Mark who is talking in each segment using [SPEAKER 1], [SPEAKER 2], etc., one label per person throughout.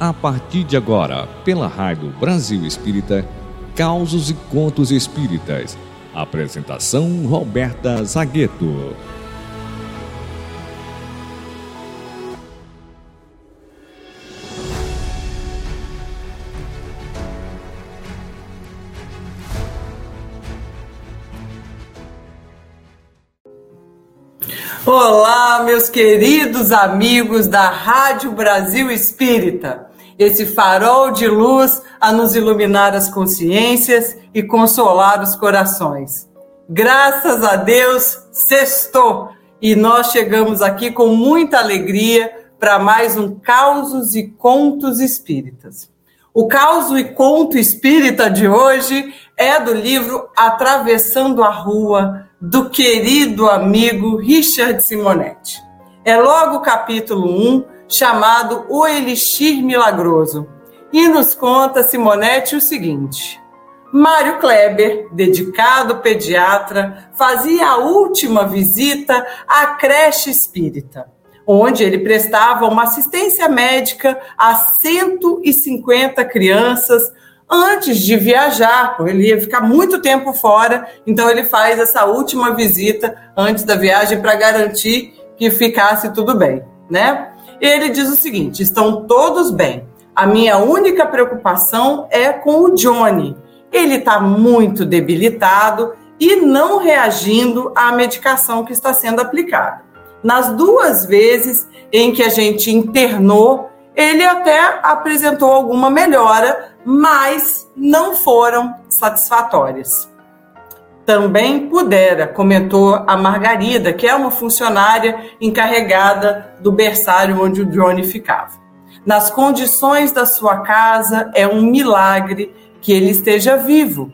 [SPEAKER 1] A partir de agora, pela Rádio Brasil Espírita, Causos e Contos Espíritas. Apresentação Roberta Zagueto.
[SPEAKER 2] Olá, meus queridos amigos da Rádio Brasil Espírita, esse farol de luz a nos iluminar as consciências e consolar os corações. Graças a Deus, sextou e nós chegamos aqui com muita alegria para mais um Causos e Contos Espíritas. O causo e conto espírita de hoje é do livro Atravessando a Rua, do querido amigo Richard Simonetti. É logo o capítulo 1, chamado O Elixir Milagroso. E nos conta Simonetti o seguinte: Mário Kleber, dedicado pediatra, fazia a última visita à creche espírita, onde ele prestava uma assistência médica a 150 crianças antes de viajar, ele ia ficar muito tempo fora, então ele faz essa última visita antes da viagem para garantir que ficasse tudo bem, né? Ele diz o seguinte: estão todos bem. A minha única preocupação é com o Johnny. Ele está muito debilitado e não reagindo à medicação que está sendo aplicada. Nas duas vezes em que a gente internou, ele até apresentou alguma melhora, mas não foram satisfatórias. Também pudera, comentou a Margarida, que é uma funcionária encarregada do berçário onde o Johnny ficava. Nas condições da sua casa, é um milagre que ele esteja vivo.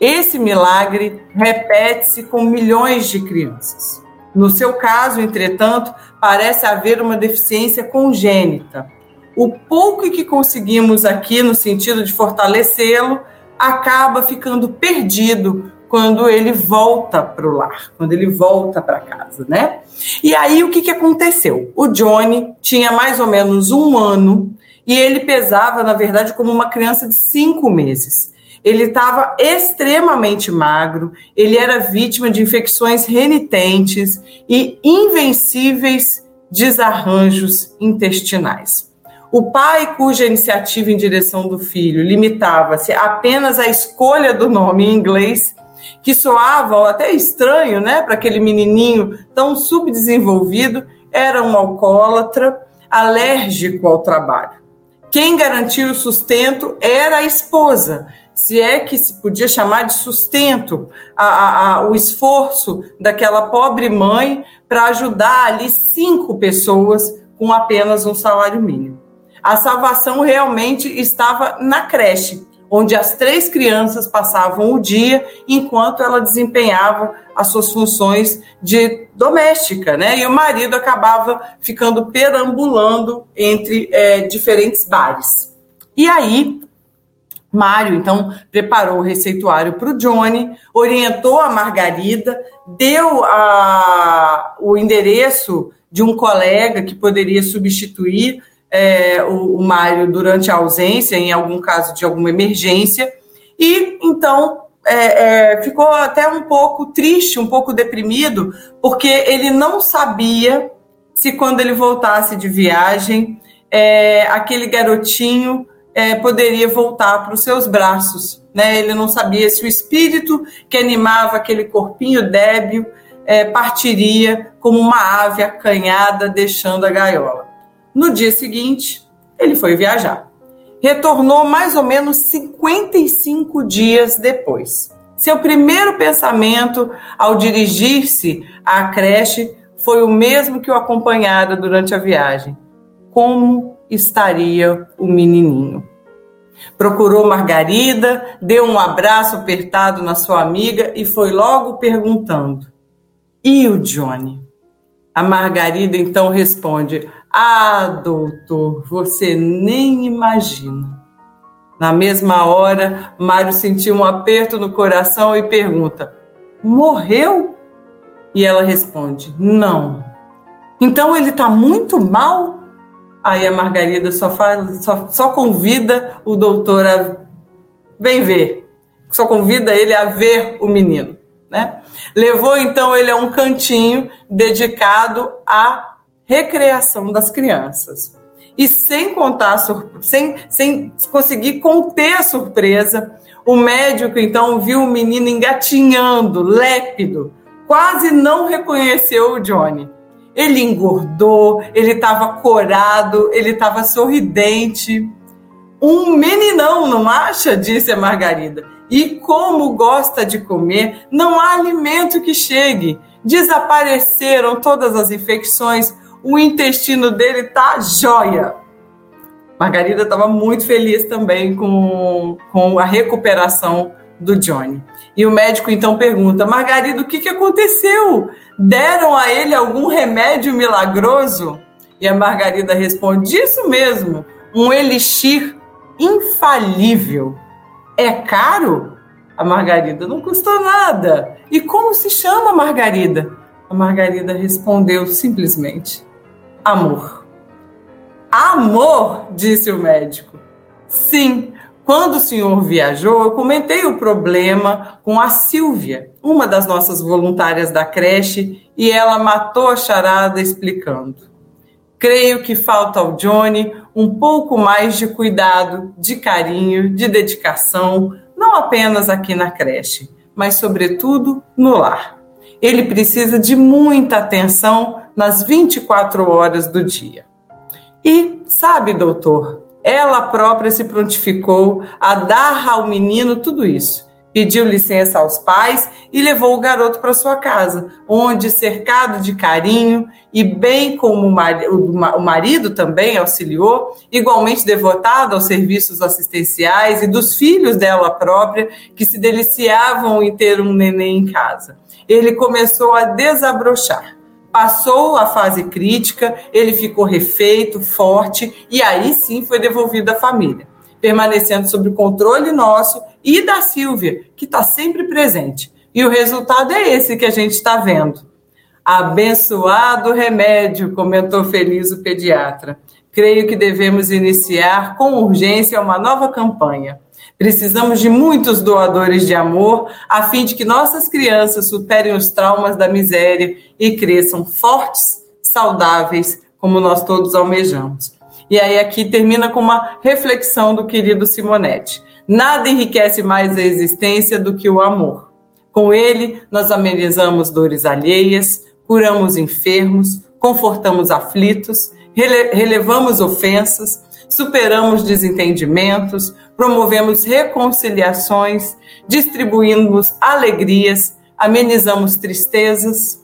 [SPEAKER 2] Esse milagre repete-se com milhões de crianças. No seu caso, entretanto, parece haver uma deficiência congênita, o pouco que conseguimos aqui no sentido de fortalecê-lo acaba ficando perdido quando ele volta para o lar, quando ele volta para casa, né? E aí o que, que aconteceu? O Johnny tinha mais ou menos um ano e ele pesava, na verdade, como uma criança de cinco meses. Ele estava extremamente magro, ele era vítima de infecções renitentes e invencíveis desarranjos intestinais. O pai, cuja iniciativa em direção do filho limitava-se apenas à escolha do nome em inglês, que soava até estranho, né, para aquele menininho tão subdesenvolvido, era um alcoólatra, alérgico ao trabalho. Quem garantia o sustento era a esposa, se é que se podia chamar de sustento a, a, a, o esforço daquela pobre mãe para ajudar ali cinco pessoas com apenas um salário mínimo a salvação realmente estava na creche, onde as três crianças passavam o dia enquanto ela desempenhava as suas funções de doméstica, né? E o marido acabava ficando perambulando entre é, diferentes bares. E aí, Mário, então, preparou o receituário para o Johnny, orientou a Margarida, deu a, o endereço de um colega que poderia substituir é, o, o Mário durante a ausência, em algum caso de alguma emergência, e então é, é, ficou até um pouco triste, um pouco deprimido, porque ele não sabia se quando ele voltasse de viagem, é, aquele garotinho é, poderia voltar para os seus braços. Né? Ele não sabia se o espírito que animava aquele corpinho débil é, partiria como uma ave acanhada deixando a gaiola. No dia seguinte, ele foi viajar. Retornou mais ou menos 55 dias depois. Seu primeiro pensamento ao dirigir-se à creche foi o mesmo que o acompanhara durante a viagem: como estaria o menininho? Procurou Margarida, deu um abraço apertado na sua amiga e foi logo perguntando: E o Johnny? A Margarida então responde: ah, doutor, você nem imagina. Na mesma hora, Mário sentiu um aperto no coração e pergunta: Morreu? E ela responde: Não. Então ele está muito mal? Aí a Margarida só, faz, só, só convida o doutor a vem ver. Só convida ele a ver o menino. Né? Levou então ele a um cantinho dedicado à recreação das crianças. E sem contar, sem, sem conseguir conter a surpresa, o médico então viu o menino engatinhando, lépido, quase não reconheceu o Johnny. Ele engordou, ele estava corado, ele estava sorridente. Um meninão, não acha? Disse a Margarida. E como gosta de comer, não há alimento que chegue. Desapareceram todas as infecções, o intestino dele tá jóia. Margarida estava muito feliz também com, com a recuperação do Johnny. E o médico então pergunta: Margarida, o que, que aconteceu? Deram a ele algum remédio milagroso? E a Margarida responde: Isso mesmo, um elixir infalível. É caro? A Margarida não custou nada. E como se chama Margarida? A Margarida respondeu simplesmente: Amor. Amor, disse o médico. Sim, quando o senhor viajou, eu comentei o problema com a Silvia, uma das nossas voluntárias da creche, e ela matou a charada explicando. Creio que falta ao Johnny um pouco mais de cuidado, de carinho, de dedicação, não apenas aqui na creche, mas, sobretudo, no lar. Ele precisa de muita atenção nas 24 horas do dia. E, sabe, doutor, ela própria se prontificou a dar ao menino tudo isso. Pediu licença aos pais e levou o garoto para sua casa, onde, cercado de carinho e bem como o marido também auxiliou, igualmente devotado aos serviços assistenciais e dos filhos dela própria, que se deliciavam em ter um neném em casa. Ele começou a desabrochar passou a fase crítica, ele ficou refeito, forte, e aí sim foi devolvido à família, permanecendo sob controle nosso e da Silvia, que está sempre presente. E o resultado é esse que a gente está vendo. Abençoado remédio, comentou feliz o pediatra. Creio que devemos iniciar com urgência uma nova campanha. Precisamos de muitos doadores de amor, a fim de que nossas crianças superem os traumas da miséria e cresçam fortes, saudáveis, como nós todos almejamos. E aí aqui termina com uma reflexão do querido Simonetti. Nada enriquece mais a existência do que o amor. Com ele, nós amenizamos dores alheias, curamos enfermos, confortamos aflitos, rele relevamos ofensas, superamos desentendimentos, promovemos reconciliações, distribuímos alegrias, amenizamos tristezas.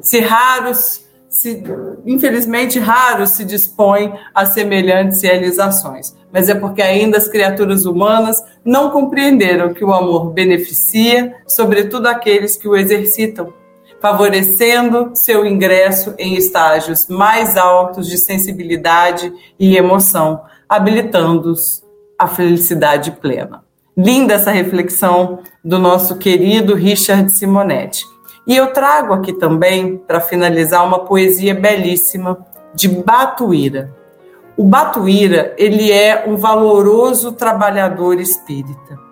[SPEAKER 2] Se raros, se, infelizmente raros se dispõem a semelhantes realizações, mas é porque ainda as criaturas humanas não compreenderam que o amor beneficia, sobretudo aqueles que o exercitam favorecendo seu ingresso em estágios mais altos de sensibilidade e emoção, habilitando-os à felicidade plena. Linda essa reflexão do nosso querido Richard Simonetti. E eu trago aqui também, para finalizar, uma poesia belíssima de Batuíra. O Batuíra, ele é um valoroso trabalhador espírita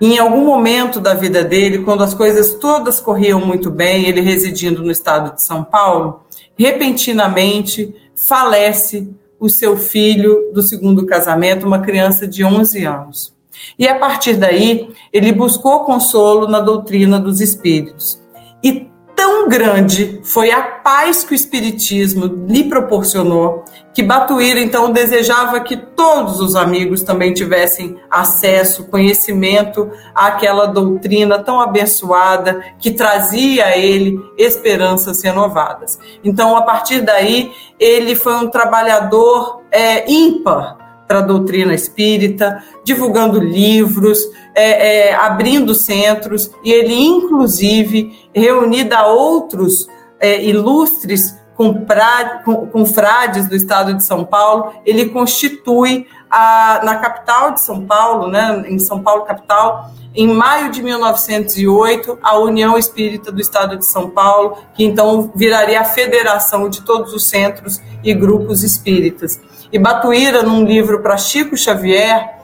[SPEAKER 2] em algum momento da vida dele, quando as coisas todas corriam muito bem, ele residindo no estado de São Paulo, repentinamente falece o seu filho do segundo casamento, uma criança de 11 anos. E a partir daí, ele buscou consolo na doutrina dos espíritos. E tão grande foi a paz que o Espiritismo lhe proporcionou, que Batuíra então desejava que todos os amigos também tivessem acesso, conhecimento àquela doutrina tão abençoada que trazia a ele esperanças renovadas. Então, a partir daí, ele foi um trabalhador é, ímpar para a doutrina espírita, divulgando livros, é, é, abrindo centros, e ele, inclusive, reunido a outros é, ilustres com, frades do estado de São Paulo, ele constitui a, na capital de São Paulo, né, em São Paulo capital, em maio de 1908, a União Espírita do Estado de São Paulo, que então viraria a federação de todos os centros e grupos espíritas. E Batuíra, num livro para Chico Xavier,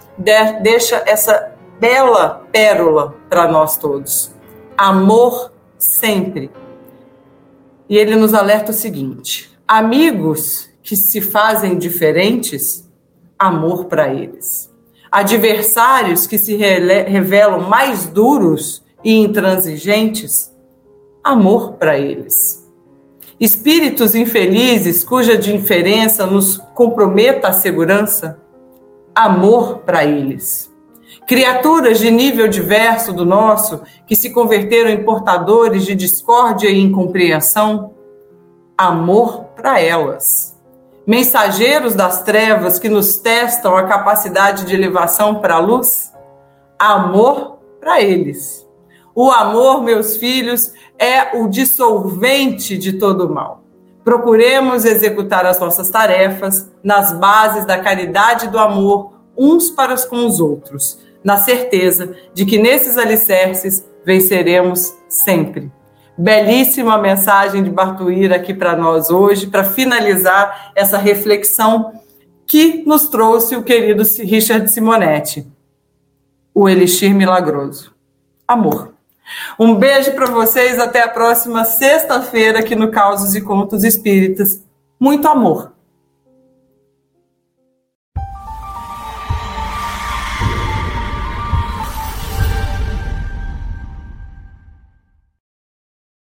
[SPEAKER 2] deixa essa bela pérola para nós todos. Amor sempre. E ele nos alerta o seguinte: amigos que se fazem diferentes, amor para eles. Adversários que se revelam mais duros e intransigentes, amor para eles. Espíritos infelizes cuja diferença nos comprometa a segurança, amor para eles. Criaturas de nível diverso do nosso, que se converteram em portadores de discórdia e incompreensão, amor para elas. Mensageiros das trevas que nos testam a capacidade de elevação para a luz, amor para eles. O amor, meus filhos, é o dissolvente de todo mal. Procuremos executar as nossas tarefas nas bases da caridade e do amor uns para com os outros, na certeza de que nesses alicerces venceremos sempre. Belíssima mensagem de Bartuíra aqui para nós hoje, para finalizar essa reflexão que nos trouxe o querido Richard Simonetti, o Elixir Milagroso. Amor. Um beijo para vocês, até a próxima sexta-feira aqui no Causos e Contos Espíritas. Muito amor.